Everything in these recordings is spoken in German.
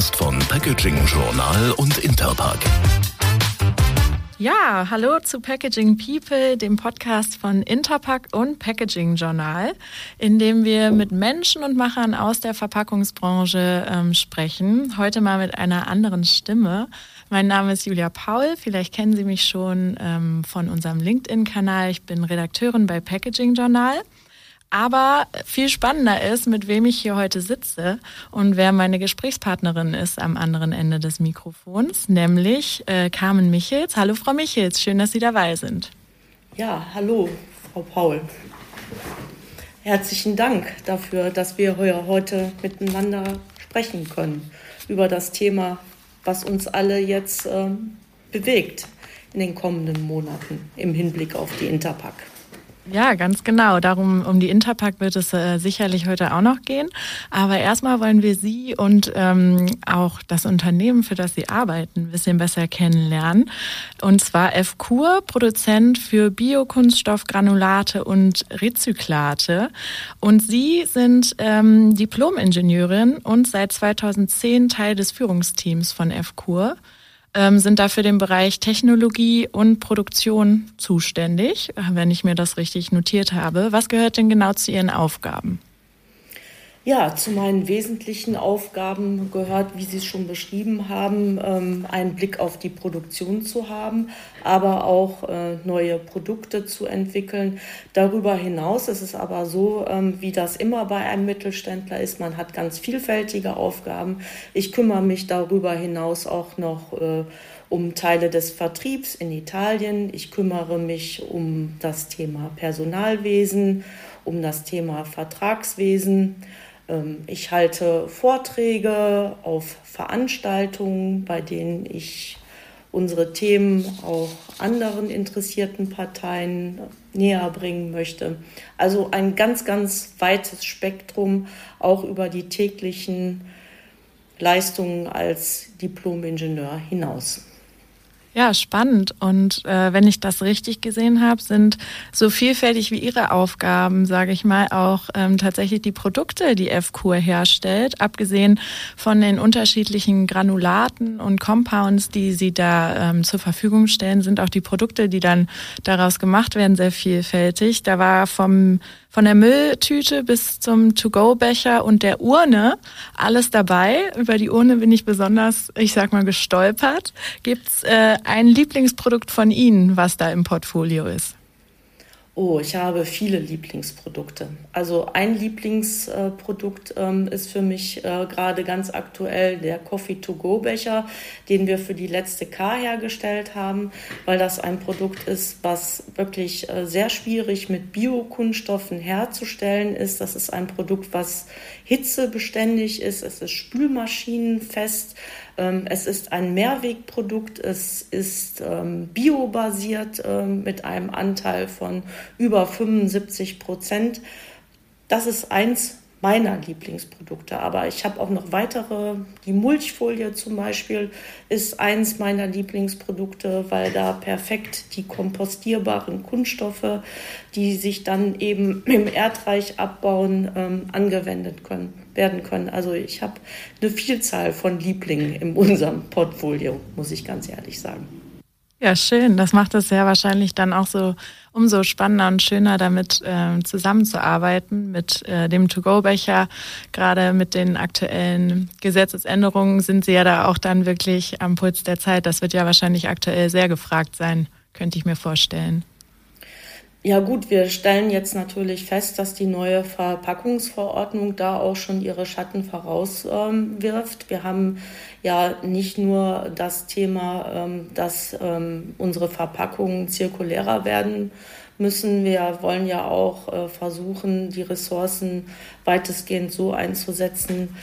Podcast von Packaging Journal und Interpack. Ja, hallo zu Packaging People, dem Podcast von Interpack und Packaging Journal, in dem wir mit Menschen und Machern aus der Verpackungsbranche ähm, sprechen. Heute mal mit einer anderen Stimme. Mein Name ist Julia Paul. Vielleicht kennen Sie mich schon ähm, von unserem LinkedIn-Kanal. Ich bin Redakteurin bei Packaging Journal. Aber viel spannender ist, mit wem ich hier heute sitze und wer meine Gesprächspartnerin ist am anderen Ende des Mikrofons, nämlich äh, Carmen Michels. Hallo Frau Michels, schön, dass Sie dabei sind. Ja, hallo Frau Paul. Herzlichen Dank dafür, dass wir heute miteinander sprechen können über das Thema, was uns alle jetzt äh, bewegt in den kommenden Monaten im Hinblick auf die Interpack. Ja, ganz genau. Darum, um die Interpack wird es äh, sicherlich heute auch noch gehen. Aber erstmal wollen wir Sie und ähm, auch das Unternehmen, für das Sie arbeiten, ein bisschen besser kennenlernen. Und zwar FCUR, Produzent für Biokunststoffgranulate und Rezyklate. Und Sie sind ähm, Diplom-Ingenieurin und seit 2010 Teil des Führungsteams von FCUR ähm, sind dafür den Bereich Technologie und Produktion zuständig, wenn ich mir das richtig notiert habe. Was gehört denn genau zu Ihren Aufgaben? Ja, zu meinen wesentlichen Aufgaben gehört, wie Sie es schon beschrieben haben, ähm, einen Blick auf die Produktion zu haben, aber auch äh, neue Produkte zu entwickeln. Darüber hinaus ist es aber so, ähm, wie das immer bei einem Mittelständler ist, man hat ganz vielfältige Aufgaben. Ich kümmere mich darüber hinaus auch noch äh, um Teile des Vertriebs in Italien. Ich kümmere mich um das Thema Personalwesen, um das Thema Vertragswesen. Ähm, ich halte Vorträge auf Veranstaltungen, bei denen ich unsere Themen auch anderen interessierten Parteien näher bringen möchte. Also ein ganz, ganz weites Spektrum auch über die täglichen Leistungen als Diplom-Ingenieur hinaus. Ja, spannend. Und äh, wenn ich das richtig gesehen habe, sind so vielfältig wie Ihre Aufgaben, sage ich mal, auch ähm, tatsächlich die Produkte, die FCUR herstellt, abgesehen von den unterschiedlichen Granulaten und Compounds, die Sie da ähm, zur Verfügung stellen, sind auch die Produkte, die dann daraus gemacht werden, sehr vielfältig. Da war vom von der Mülltüte bis zum To-Go-Becher und der Urne alles dabei. Über die Urne bin ich besonders, ich sag mal, gestolpert. Gibt's äh, ein Lieblingsprodukt von Ihnen, was da im Portfolio ist? Oh, ich habe viele Lieblingsprodukte. Also ein Lieblingsprodukt ähm, ist für mich äh, gerade ganz aktuell der Coffee-to-go-Becher, den wir für die letzte K hergestellt haben, weil das ein Produkt ist, was wirklich äh, sehr schwierig mit Biokunststoffen herzustellen ist. Das ist ein Produkt, was hitzebeständig ist, es ist spülmaschinenfest. Ähm, es ist ein Mehrwegprodukt, es ist ähm, biobasiert mit einem Anteil von über 75 Prozent. Das ist eins meiner Lieblingsprodukte. Aber ich habe auch noch weitere. Die Mulchfolie zum Beispiel ist eins meiner Lieblingsprodukte, weil da perfekt die kompostierbaren Kunststoffe, die sich dann eben im Erdreich abbauen, ähm, angewendet können, werden können. Also ich habe eine Vielzahl von Lieblingen in unserem Portfolio, muss ich ganz ehrlich sagen. Ja, schön. Das macht es ja wahrscheinlich dann auch so umso spannender und schöner, damit äh, zusammenzuarbeiten mit äh, dem To-Go-Becher. Gerade mit den aktuellen Gesetzesänderungen sind Sie ja da auch dann wirklich am Puls der Zeit. Das wird ja wahrscheinlich aktuell sehr gefragt sein, könnte ich mir vorstellen. Ja gut, wir stellen jetzt natürlich fest, dass die neue Verpackungsverordnung da auch schon ihre Schatten vorauswirft. Ähm, wir haben ja nicht nur das Thema, ähm, dass ähm, unsere Verpackungen zirkulärer werden müssen. Wir wollen ja auch äh, versuchen, die Ressourcen weitestgehend so einzusetzen,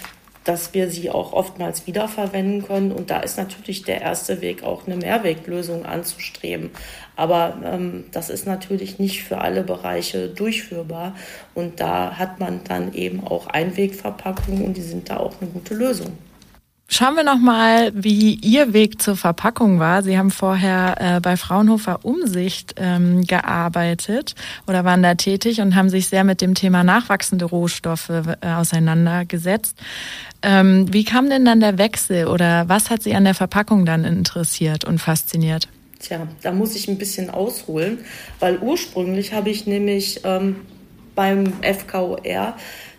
dass wir sie auch oftmals wiederverwenden können. Und da ist natürlich der erste Weg, auch eine Mehrweglösung anzustreben. Aber ähm, das ist natürlich nicht für alle Bereiche durchführbar. Und da hat man dann eben auch Einwegverpackungen und die sind da auch eine gute Lösung. Schauen wir noch mal, wie Ihr Weg zur Verpackung war. Sie haben vorher äh, bei Fraunhofer Umsicht ähm, gearbeitet oder waren da tätig und haben sich sehr mit dem Thema nachwachsende Rohstoffe äh, auseinandergesetzt. Ähm, wie kam denn dann der Wechsel oder was hat Sie an der Verpackung dann interessiert und fasziniert? Tja, da muss ich ein bisschen ausholen, weil ursprünglich habe ich nämlich ähm, beim FKOR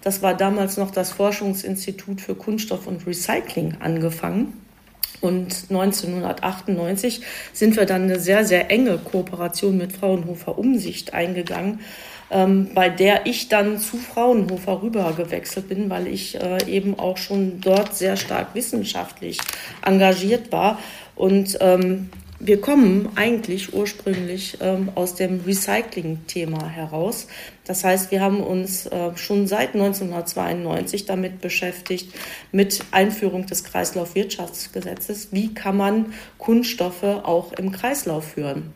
das war damals noch das Forschungsinstitut für Kunststoff und Recycling angefangen. Und 1998 sind wir dann eine sehr, sehr enge Kooperation mit Fraunhofer Umsicht eingegangen, ähm, bei der ich dann zu Fraunhofer rüber gewechselt bin, weil ich äh, eben auch schon dort sehr stark wissenschaftlich engagiert war. Und ähm, wir kommen eigentlich ursprünglich ähm, aus dem Recycling-Thema heraus. Das heißt, wir haben uns äh, schon seit 1992 damit beschäftigt, mit Einführung des Kreislaufwirtschaftsgesetzes. Wie kann man Kunststoffe auch im Kreislauf führen?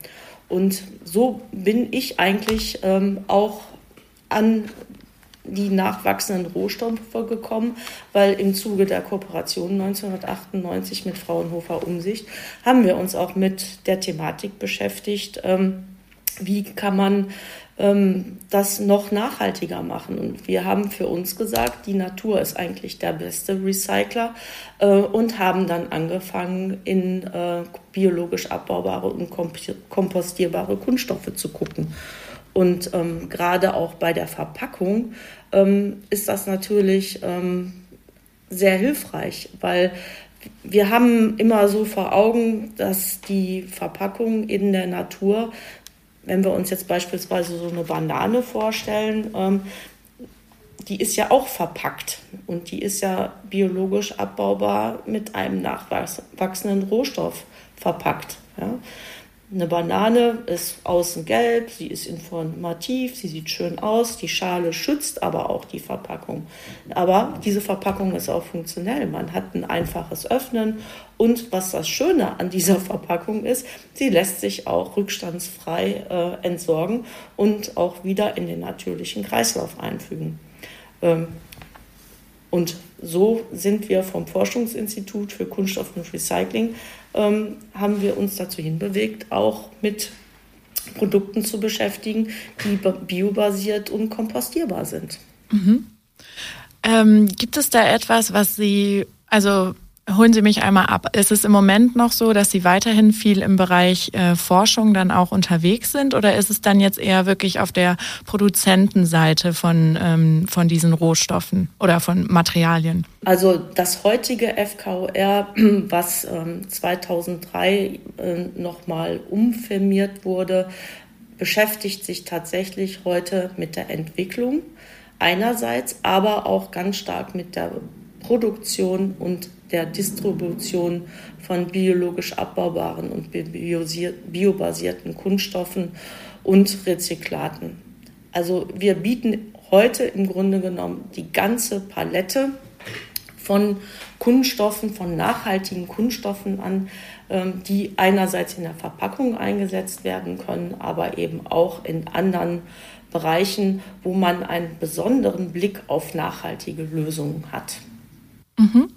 Und so bin ich eigentlich ähm, auch an die nachwachsenden Rohstoffe gekommen, weil im Zuge der Kooperation 1998 mit Fraunhofer Umsicht haben wir uns auch mit der Thematik beschäftigt, ähm, wie kann man ähm, das noch nachhaltiger machen. Und wir haben für uns gesagt, die Natur ist eigentlich der beste Recycler äh, und haben dann angefangen, in äh, biologisch abbaubare und kompostierbare Kunststoffe zu gucken. Und ähm, gerade auch bei der Verpackung ähm, ist das natürlich ähm, sehr hilfreich, weil wir haben immer so vor Augen, dass die Verpackung in der Natur, wenn wir uns jetzt beispielsweise so eine Banane vorstellen, ähm, die ist ja auch verpackt und die ist ja biologisch abbaubar mit einem nachwachsenden Rohstoff verpackt. Ja. Eine Banane ist außen gelb, sie ist informativ, sie sieht schön aus, die Schale schützt aber auch die Verpackung. Aber diese Verpackung ist auch funktionell. Man hat ein einfaches Öffnen und was das Schöne an dieser Verpackung ist, sie lässt sich auch rückstandsfrei äh, entsorgen und auch wieder in den natürlichen Kreislauf einfügen. Ähm, und so sind wir vom Forschungsinstitut für Kunststoff und Recycling ähm, haben wir uns dazu hinbewegt, auch mit Produkten zu beschäftigen, die biobasiert und kompostierbar sind. Mhm. Ähm, gibt es da etwas, was Sie, also Holen Sie mich einmal ab. Ist es im Moment noch so, dass Sie weiterhin viel im Bereich äh, Forschung dann auch unterwegs sind oder ist es dann jetzt eher wirklich auf der Produzentenseite von, ähm, von diesen Rohstoffen oder von Materialien? Also das heutige FKOR, was ähm, 2003 äh, nochmal umfirmiert wurde, beschäftigt sich tatsächlich heute mit der Entwicklung einerseits, aber auch ganz stark mit der Produktion und der Distribution von biologisch abbaubaren und biobasierten Kunststoffen und Rezyklaten. Also wir bieten heute im Grunde genommen die ganze Palette von Kunststoffen, von nachhaltigen Kunststoffen an, ähm, die einerseits in der Verpackung eingesetzt werden können, aber eben auch in anderen Bereichen, wo man einen besonderen Blick auf nachhaltige Lösungen hat. Mhm.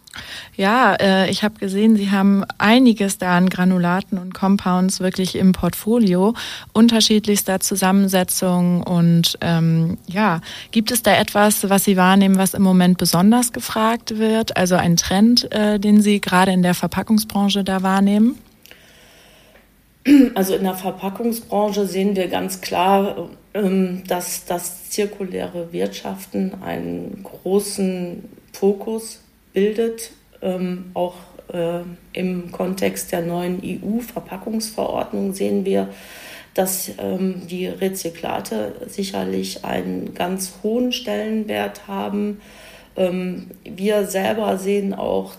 Ja, äh, ich habe gesehen, Sie haben einiges da an Granulaten und Compounds wirklich im Portfolio, unterschiedlichster Zusammensetzung und ähm, ja, gibt es da etwas, was Sie wahrnehmen, was im Moment besonders gefragt wird? Also ein Trend, äh, den Sie gerade in der Verpackungsbranche da wahrnehmen? Also in der Verpackungsbranche sehen wir ganz klar, ähm, dass das zirkuläre Wirtschaften einen großen Fokus bildet, ähm, auch äh, im Kontext der neuen EU-Verpackungsverordnung sehen wir, dass ähm, die Rezyklate sicherlich einen ganz hohen Stellenwert haben. Ähm, wir selber sehen auch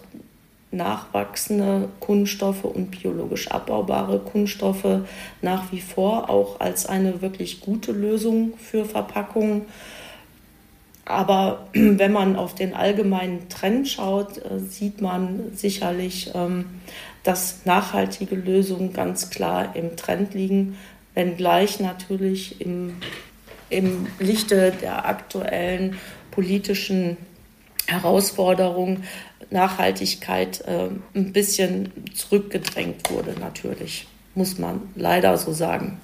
nachwachsende Kunststoffe und biologisch abbaubare Kunststoffe nach wie vor auch als eine wirklich gute Lösung für Verpackungen. Aber wenn man auf den allgemeinen Trend schaut, äh, sieht man sicherlich, ähm, dass nachhaltige Lösungen ganz klar im Trend liegen, wenngleich natürlich im, im Lichte der aktuellen politischen Herausforderung Nachhaltigkeit äh, ein bisschen zurückgedrängt wurde, natürlich, muss man leider so sagen.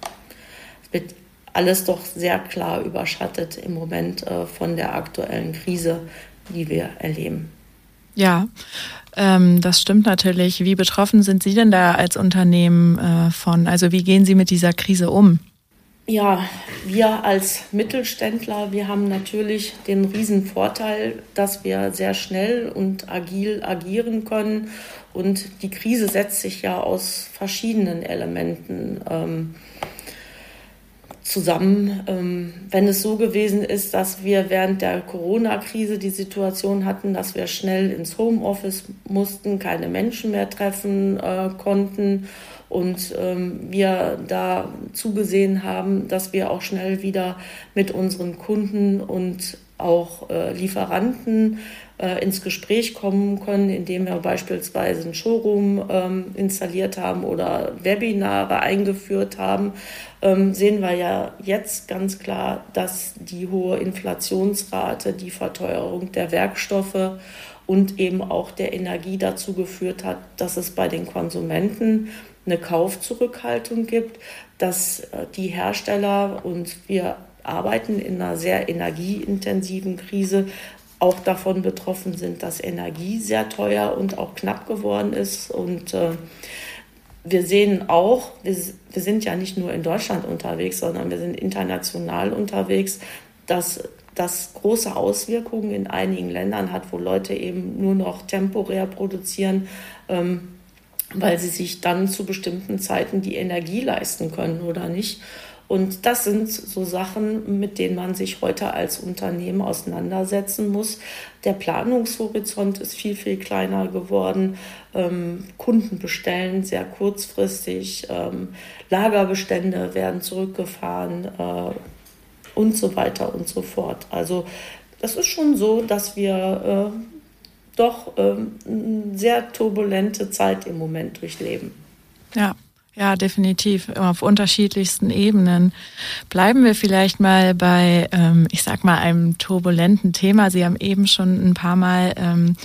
Es wird alles doch sehr klar überschattet im Moment äh, von der aktuellen Krise, die wir erleben. Ja, ähm, das stimmt natürlich. Wie betroffen sind Sie denn da als Unternehmen äh, von? Also wie gehen Sie mit dieser Krise um? Ja, wir als Mittelständler, wir haben natürlich den riesen Vorteil, dass wir sehr schnell und agil agieren können. Und die Krise setzt sich ja aus verschiedenen Elementen ähm, zusammen. Ähm, wenn es so gewesen ist, dass wir während der Corona-Krise die Situation hatten, dass wir schnell ins Homeoffice mussten, keine Menschen mehr treffen äh, konnten und ähm, wir da zugesehen haben, dass wir auch schnell wieder mit unseren Kunden und auch äh, Lieferanten äh, ins Gespräch kommen können, indem wir beispielsweise ein Showroom ähm, installiert haben oder Webinare eingeführt haben, ähm, sehen wir ja jetzt ganz klar, dass die hohe Inflationsrate, die Verteuerung der Werkstoffe und eben auch der Energie dazu geführt hat, dass es bei den Konsumenten eine Kaufzurückhaltung gibt, dass äh, die Hersteller und wir arbeiten in einer sehr energieintensiven Krise auch davon betroffen sind, dass Energie sehr teuer und auch knapp geworden ist. Und äh, wir sehen auch, wir, wir sind ja nicht nur in Deutschland unterwegs, sondern wir sind international unterwegs, dass das große Auswirkungen in einigen Ländern hat, wo Leute eben nur noch temporär produzieren. Ähm, weil sie sich dann zu bestimmten Zeiten die Energie leisten können oder nicht. Und das sind so Sachen, mit denen man sich heute als Unternehmen auseinandersetzen muss. Der Planungshorizont ist viel, viel kleiner geworden. Ähm, Kunden bestellen sehr kurzfristig. Ähm, Lagerbestände werden zurückgefahren äh, und so weiter und so fort. Also das ist schon so, dass wir äh, doch ähm, eine sehr turbulente Zeit im Moment durchleben. Ja. Ja, definitiv auf unterschiedlichsten Ebenen. Bleiben wir vielleicht mal bei, ähm, ich sag mal, einem turbulenten Thema. Sie haben eben schon ein paar Mal ähm,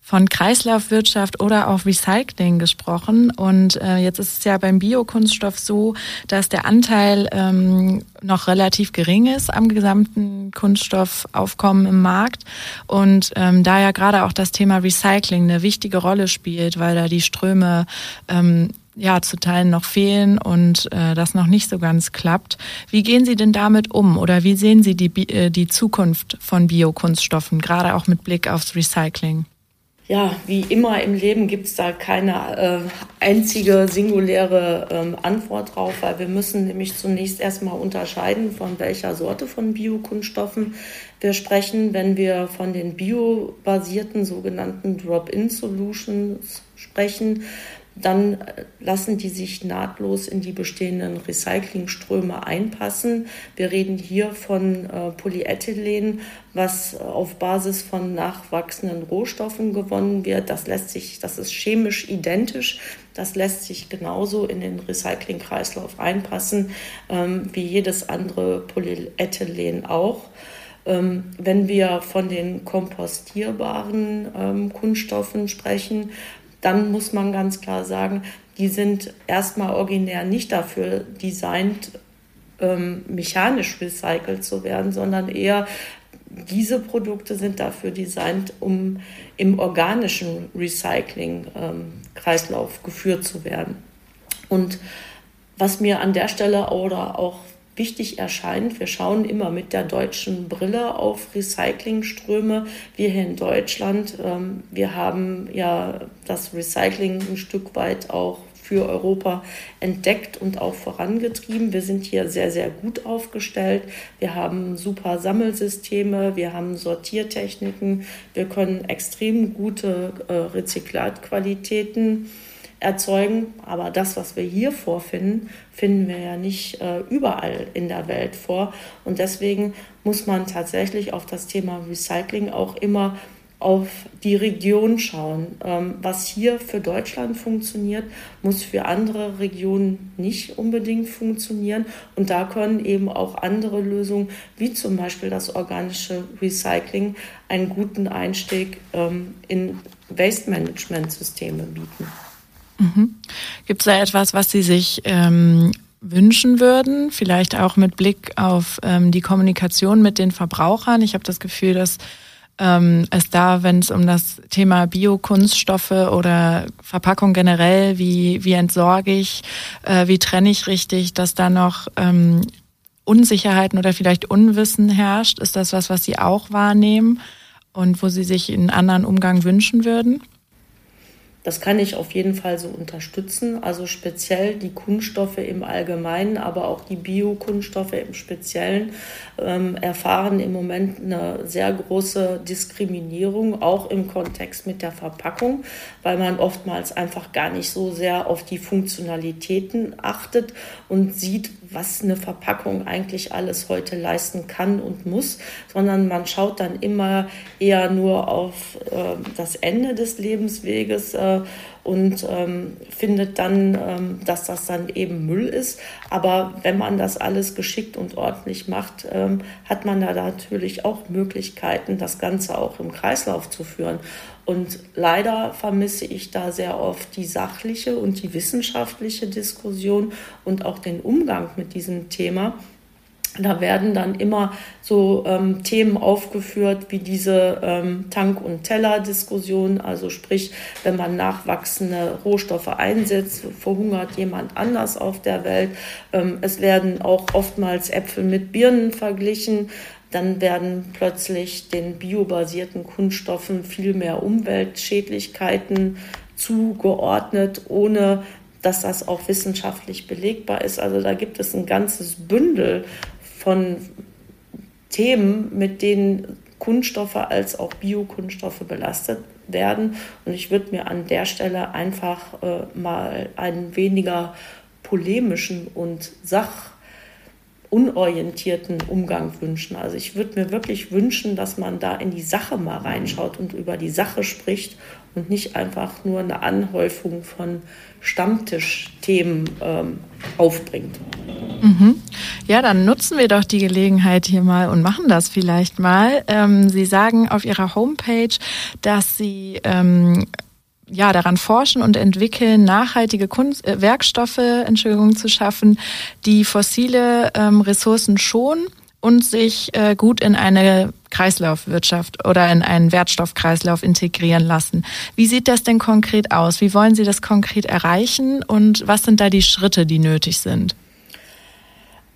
von Kreislaufwirtschaft oder auch Recycling gesprochen. Und äh, jetzt ist es ja beim Biokunststoff so, dass der Anteil ähm, noch relativ gering ist am gesamten Kunststoffaufkommen im Markt. Und ähm, da ja gerade auch das Thema Recycling eine wichtige Rolle spielt, weil da die Ströme ähm, ja zu Teilen noch fehlen und äh, das noch nicht so ganz klappt. Wie gehen Sie denn damit um oder wie sehen Sie die, äh, die Zukunft von Biokunststoffen, gerade auch mit Blick aufs Recycling? ja, wie immer im Leben gibt es da keine äh, einzige singuläre ähm, Antwort drauf, weil wir müssen nämlich zunächst erstmal unterscheiden, von welcher Sorte von Biokunststoffen wir sprechen. Wenn wir von den biobasierten sogenannten Drop-in-Solutions sprechen, dann äh, lassen die sich nahtlos in die bestehenden Recyclingströme einpassen. Wir reden hier von äh, Polyethylen, was auf Basis von nachwachsenden Rohstoffen gewonnen wird. Das lässt sich, das ist chemisch identisch. Das lässt sich genauso in den Recyclingkreislauf einpassen ähm, wie jedes andere Polyethylen auch. Ähm, wenn wir von den kompostierbaren ähm, Kunststoffen sprechen, dann muss man ganz klar sagen, die sind erstmal originär nicht dafür designt, ähm, mechanisch recycelt zu werden, sondern eher diese Produkte sind dafür designt, um im organischen Recycling-Kreislauf ähm, geführt zu werden. Und was mir an der Stelle oder auch wichtig erscheint. Wir schauen immer mit der deutschen Brille auf Recyclingströme. Wir hier in Deutschland, ähm, wir haben ja das Recycling ein Stück weit auch für Europa entdeckt und auch vorangetrieben. Wir sind hier sehr, sehr gut aufgestellt. Wir haben super Sammelsysteme, wir haben Sortiertechniken, wir können extrem gute äh, Rezyklatqualitäten erzeugen. Aber das, was wir hier vorfinden, finden wir ja nicht äh, überall in der Welt vor. Und deswegen muss man tatsächlich auf das Thema Recycling auch immer auf die Region schauen. Ähm, was hier für Deutschland funktioniert, muss für andere Regionen nicht unbedingt funktionieren. Und da können eben auch andere Lösungen, wie zum Beispiel das organische Recycling, einen guten Einstieg ähm, in Waste-Management-Systeme bieten. Mhm. Gibt es da etwas, was Sie sich ähm, wünschen würden? Vielleicht auch mit Blick auf ähm, die Kommunikation mit den Verbrauchern. Ich habe das Gefühl, dass ähm, es da, wenn es um das Thema Biokunststoffe oder Verpackung generell, wie, wie entsorge ich, äh, wie trenne ich richtig, dass da noch ähm, Unsicherheiten oder vielleicht Unwissen herrscht? Ist das was, was Sie auch wahrnehmen und wo Sie sich einen anderen Umgang wünschen würden? Das kann ich auf jeden Fall so unterstützen. Also speziell die Kunststoffe im Allgemeinen, aber auch die Biokunststoffe im Speziellen ähm, erfahren im Moment eine sehr große Diskriminierung, auch im Kontext mit der Verpackung, weil man oftmals einfach gar nicht so sehr auf die Funktionalitäten achtet und sieht, was eine Verpackung eigentlich alles heute leisten kann und muss, sondern man schaut dann immer eher nur auf äh, das Ende des Lebensweges. Äh, und ähm, findet dann, ähm, dass das dann eben Müll ist. Aber wenn man das alles geschickt und ordentlich macht, ähm, hat man da natürlich auch Möglichkeiten, das Ganze auch im Kreislauf zu führen. Und leider vermisse ich da sehr oft die sachliche und die wissenschaftliche Diskussion und auch den Umgang mit diesem Thema. Da werden dann immer so ähm, Themen aufgeführt wie diese ähm, Tank- und Teller-Diskussion. Also sprich, wenn man nachwachsende Rohstoffe einsetzt, verhungert jemand anders auf der Welt. Ähm, es werden auch oftmals Äpfel mit Birnen verglichen. Dann werden plötzlich den biobasierten Kunststoffen viel mehr Umweltschädlichkeiten zugeordnet, ohne dass das auch wissenschaftlich belegbar ist. Also da gibt es ein ganzes Bündel von Themen, mit denen Kunststoffe als auch Biokunststoffe belastet werden. Und ich würde mir an der Stelle einfach äh, mal einen weniger polemischen und sachunorientierten Umgang wünschen. Also ich würde mir wirklich wünschen, dass man da in die Sache mal reinschaut und über die Sache spricht und nicht einfach nur eine Anhäufung von Stammtischthemen ähm, aufbringt. Mhm. Ja, dann nutzen wir doch die Gelegenheit hier mal und machen das vielleicht mal. Ähm, Sie sagen auf Ihrer Homepage, dass Sie ähm, ja, daran forschen und entwickeln, nachhaltige Kunst, äh, Werkstoffe, Entschuldigung, zu schaffen, die fossile ähm, Ressourcen schonen und sich äh, gut in eine Kreislaufwirtschaft oder in einen Wertstoffkreislauf integrieren lassen. Wie sieht das denn konkret aus? Wie wollen Sie das konkret erreichen und was sind da die Schritte, die nötig sind?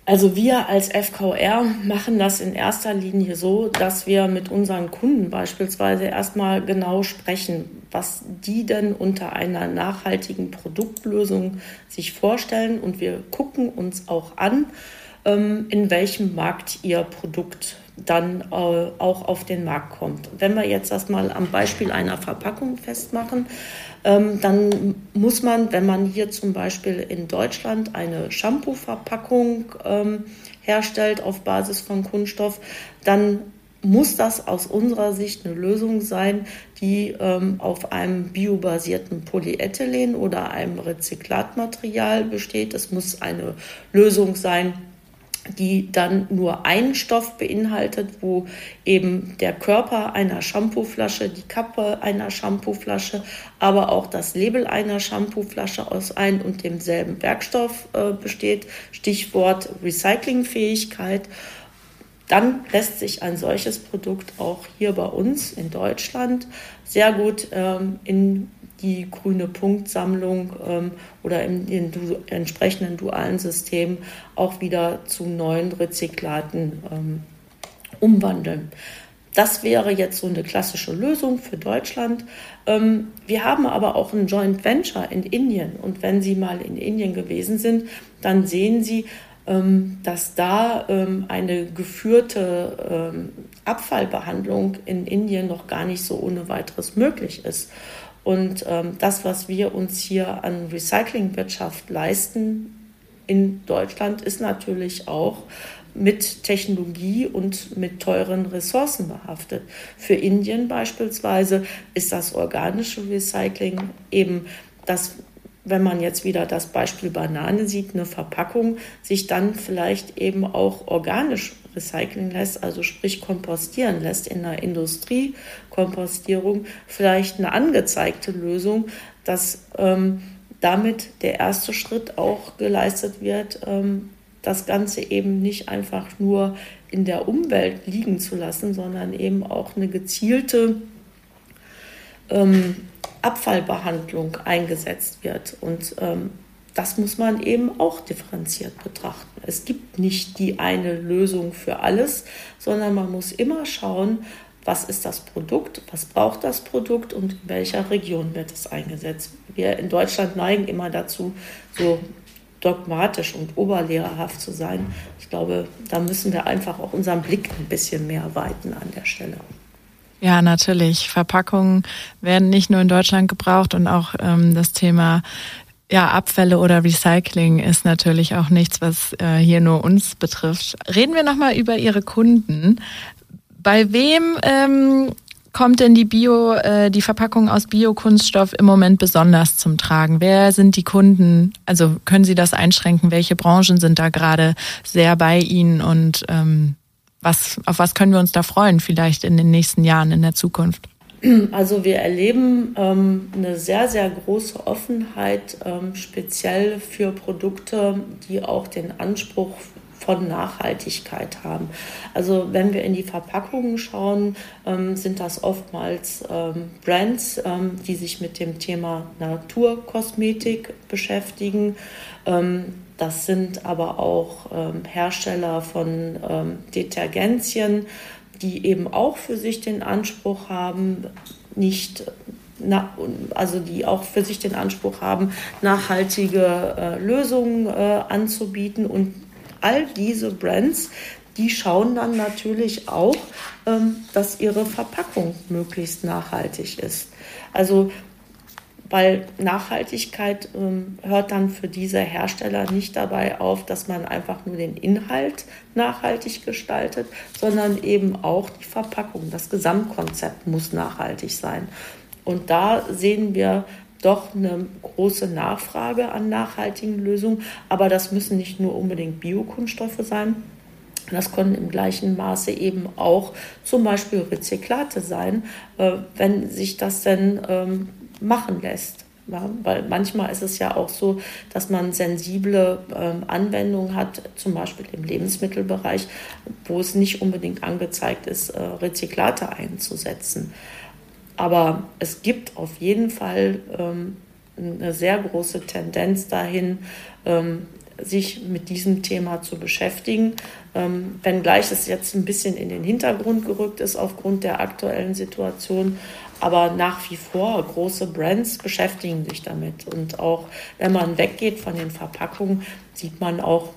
Also wir als FVR machen das in erster Linie so, dass wir mit unseren Kunden beispielsweise erstmal genau sprechen, was die denn unter einer nachhaltigen Produktlösung sich vorstellen und wir gucken uns auch an, ähm, in welchem Markt ihr Produkt dann äh, auch auf den Markt kommt. Wenn wir jetzt das mal am Beispiel einer Verpackung festmachen, dann muss man, wenn man hier zum Beispiel in Deutschland eine Shampoo-Verpackung ähm, herstellt auf Basis von Kunststoff, dann muss das aus unserer Sicht eine Lösung sein, die ähm, auf einem biobasierten Polyethylen oder einem Rezyklatmaterial besteht. Es muss eine Lösung sein, die dann nur einen Stoff beinhaltet, wo eben der Körper einer Shampooflasche, die Kappe einer Shampooflasche, aber auch das Label einer Shampooflasche aus einem und demselben Werkstoff äh, besteht. Stichwort Recyclingfähigkeit. Dann lässt sich ein solches Produkt auch hier bei uns in Deutschland sehr gut ähm, in die grüne Punktsammlung ähm, oder in den du entsprechenden dualen Systemen auch wieder zu neuen Rezyklaten ähm, umwandeln. Das wäre jetzt so eine klassische Lösung für Deutschland. Ähm, wir haben aber auch ein Joint Venture in Indien. Und wenn Sie mal in Indien gewesen sind, dann sehen Sie, dass da ähm, eine geführte ähm, Abfallbehandlung in Indien noch gar nicht so ohne weiteres möglich ist. Und ähm, das, was wir uns hier an Recyclingwirtschaft leisten in Deutschland ist natürlich auch mit Technologie und mit teuren Ressourcen behaftet. Für Indien beispielsweise ist das organische Recycling eben das wenn man jetzt wieder das Beispiel Banane sieht, eine Verpackung sich dann vielleicht eben auch organisch recyceln lässt, also sprich kompostieren lässt in der Industriekompostierung, vielleicht eine angezeigte Lösung, dass ähm, damit der erste Schritt auch geleistet wird, ähm, das Ganze eben nicht einfach nur in der Umwelt liegen zu lassen, sondern eben auch eine gezielte ähm, Abfallbehandlung eingesetzt wird. Und ähm, das muss man eben auch differenziert betrachten. Es gibt nicht die eine Lösung für alles, sondern man muss immer schauen, was ist das Produkt, was braucht das Produkt und in welcher Region wird es eingesetzt. Wir in Deutschland neigen immer dazu, so dogmatisch und oberlehrerhaft zu sein. Ich glaube, da müssen wir einfach auch unseren Blick ein bisschen mehr weiten an der Stelle. Ja, natürlich. Verpackungen werden nicht nur in Deutschland gebraucht und auch ähm, das Thema ja, Abfälle oder Recycling ist natürlich auch nichts, was äh, hier nur uns betrifft. Reden wir nochmal über Ihre Kunden. Bei wem ähm, kommt denn die Bio, äh, die Verpackung aus Biokunststoff im Moment besonders zum Tragen? Wer sind die Kunden? Also können Sie das einschränken? Welche Branchen sind da gerade sehr bei Ihnen und ähm, was, auf was können wir uns da freuen, vielleicht in den nächsten Jahren, in der Zukunft? Also wir erleben ähm, eine sehr, sehr große Offenheit, ähm, speziell für Produkte, die auch den Anspruch von Nachhaltigkeit haben. Also wenn wir in die Verpackungen schauen, ähm, sind das oftmals ähm, Brands, ähm, die sich mit dem Thema Naturkosmetik beschäftigen. Das sind aber auch ähm, Hersteller von ähm, Detergenzien, die eben auch für sich den Anspruch haben, nicht na, also die auch für sich den Anspruch haben, nachhaltige äh, Lösungen äh, anzubieten und all diese Brands, die schauen dann natürlich auch, ähm, dass ihre Verpackung möglichst nachhaltig ist. Also weil Nachhaltigkeit ähm, hört dann für diese Hersteller nicht dabei auf, dass man einfach nur den Inhalt nachhaltig gestaltet, sondern eben auch die Verpackung. Das Gesamtkonzept muss nachhaltig sein. Und da sehen wir doch eine große Nachfrage an nachhaltigen Lösungen. Aber das müssen nicht nur unbedingt Biokunststoffe sein. Das können im gleichen Maße eben auch zum Beispiel Rezyklate sein, äh, wenn sich das denn ähm, machen lässt. Ja, weil manchmal ist es ja auch so, dass man sensible ähm, Anwendungen hat, zum Beispiel im Lebensmittelbereich, wo es nicht unbedingt angezeigt ist, äh, Rezyklate einzusetzen. Aber es gibt auf jeden Fall ähm, eine sehr große Tendenz dahin, ähm, sich mit diesem Thema zu beschäftigen. Ähm, wenngleich es jetzt ein bisschen in den Hintergrund gerückt ist aufgrund der aktuellen Situation. Aber nach wie vor, große Brands beschäftigen sich damit. Und auch wenn man weggeht von den Verpackungen, sieht man auch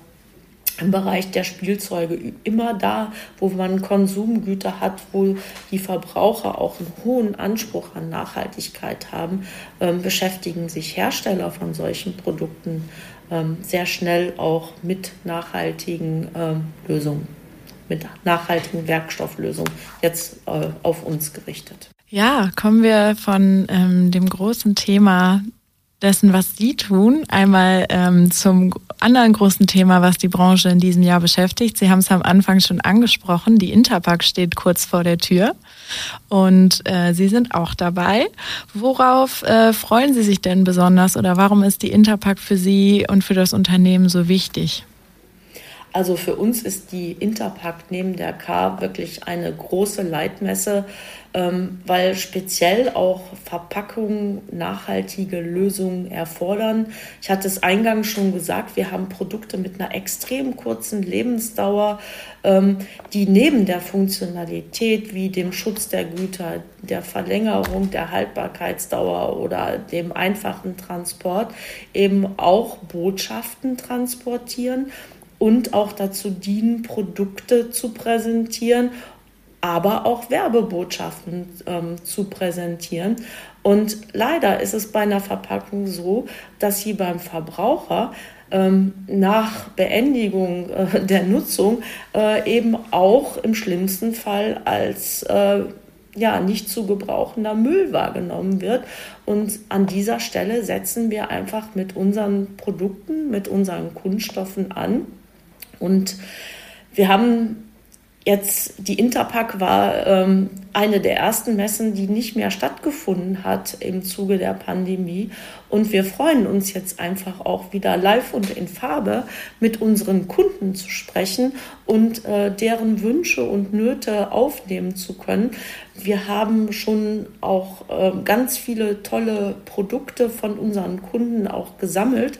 im Bereich der Spielzeuge immer da, wo man Konsumgüter hat, wo die Verbraucher auch einen hohen Anspruch an Nachhaltigkeit haben, ähm, beschäftigen sich Hersteller von solchen Produkten ähm, sehr schnell auch mit nachhaltigen ähm, Lösungen, mit nachhaltigen Werkstofflösungen jetzt äh, auf uns gerichtet. Ja, kommen wir von ähm, dem großen Thema dessen, was Sie tun, einmal ähm, zum anderen großen Thema, was die Branche in diesem Jahr beschäftigt. Sie haben es am Anfang schon angesprochen, die Interpack steht kurz vor der Tür und äh, Sie sind auch dabei. Worauf äh, freuen Sie sich denn besonders oder warum ist die Interpack für Sie und für das Unternehmen so wichtig? Also für uns ist die Interpack neben der K wirklich eine große Leitmesse, ähm, weil speziell auch Verpackungen nachhaltige Lösungen erfordern. Ich hatte es eingangs schon gesagt, wir haben Produkte mit einer extrem kurzen Lebensdauer, ähm, die neben der Funktionalität wie dem Schutz der Güter, der Verlängerung der Haltbarkeitsdauer oder dem einfachen Transport eben auch Botschaften transportieren und auch dazu dienen, Produkte zu präsentieren, aber auch Werbebotschaften ähm, zu präsentieren. Und leider ist es bei einer Verpackung so, dass sie beim Verbraucher ähm, nach Beendigung äh, der Nutzung äh, eben auch im schlimmsten Fall als äh, ja, nicht zu gebrauchender Müll wahrgenommen wird. Und an dieser Stelle setzen wir einfach mit unseren Produkten, mit unseren Kunststoffen an. Und wir haben Jetzt die Interpack war ähm, eine der ersten Messen, die nicht mehr stattgefunden hat im Zuge der Pandemie. Und wir freuen uns jetzt einfach auch wieder live und in Farbe mit unseren Kunden zu sprechen und äh, deren Wünsche und Nöte aufnehmen zu können. Wir haben schon auch äh, ganz viele tolle Produkte von unseren Kunden auch gesammelt,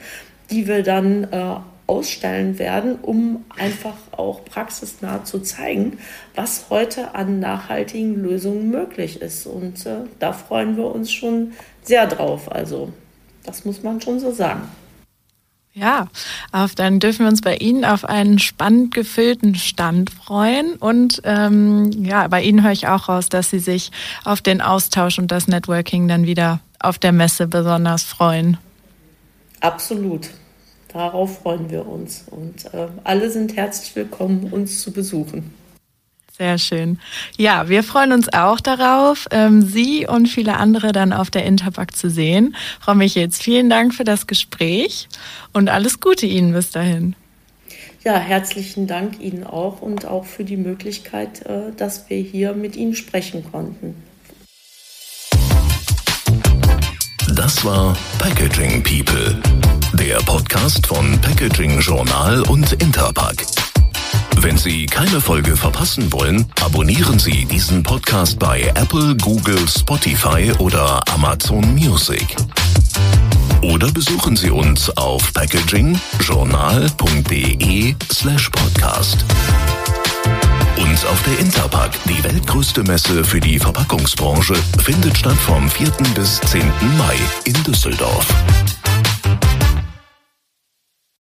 die wir dann äh, ausstellen werden, um einfach auch praxisnah zu zeigen, was heute an nachhaltigen Lösungen möglich ist. Und äh, da freuen wir uns schon sehr drauf. Also das muss man schon so sagen. Ja, auf, dann dürfen wir uns bei Ihnen auf einen spannend gefüllten Stand freuen. Und ähm, ja, bei Ihnen höre ich auch raus, dass Sie sich auf den Austausch und das Networking dann wieder auf der Messe besonders freuen. Absolut. Darauf freuen wir uns. Und äh, alle sind herzlich willkommen, uns zu besuchen. Sehr schön. Ja, wir freuen uns auch darauf, ähm, Sie und viele andere dann auf der Interpack zu sehen. Frau Michels, vielen Dank für das Gespräch und alles Gute Ihnen bis dahin. Ja, herzlichen Dank Ihnen auch und auch für die Möglichkeit, äh, dass wir hier mit Ihnen sprechen konnten. Das war Packaging People, der Podcast von Packaging Journal und Interpack. Wenn Sie keine Folge verpassen wollen, abonnieren Sie diesen Podcast bei Apple, Google, Spotify oder Amazon Music. Oder besuchen Sie uns auf packagingjournal.de slash podcast. Und auf der Interpack, die weltgrößte Messe für die Verpackungsbranche, findet statt vom 4. bis 10. Mai in Düsseldorf.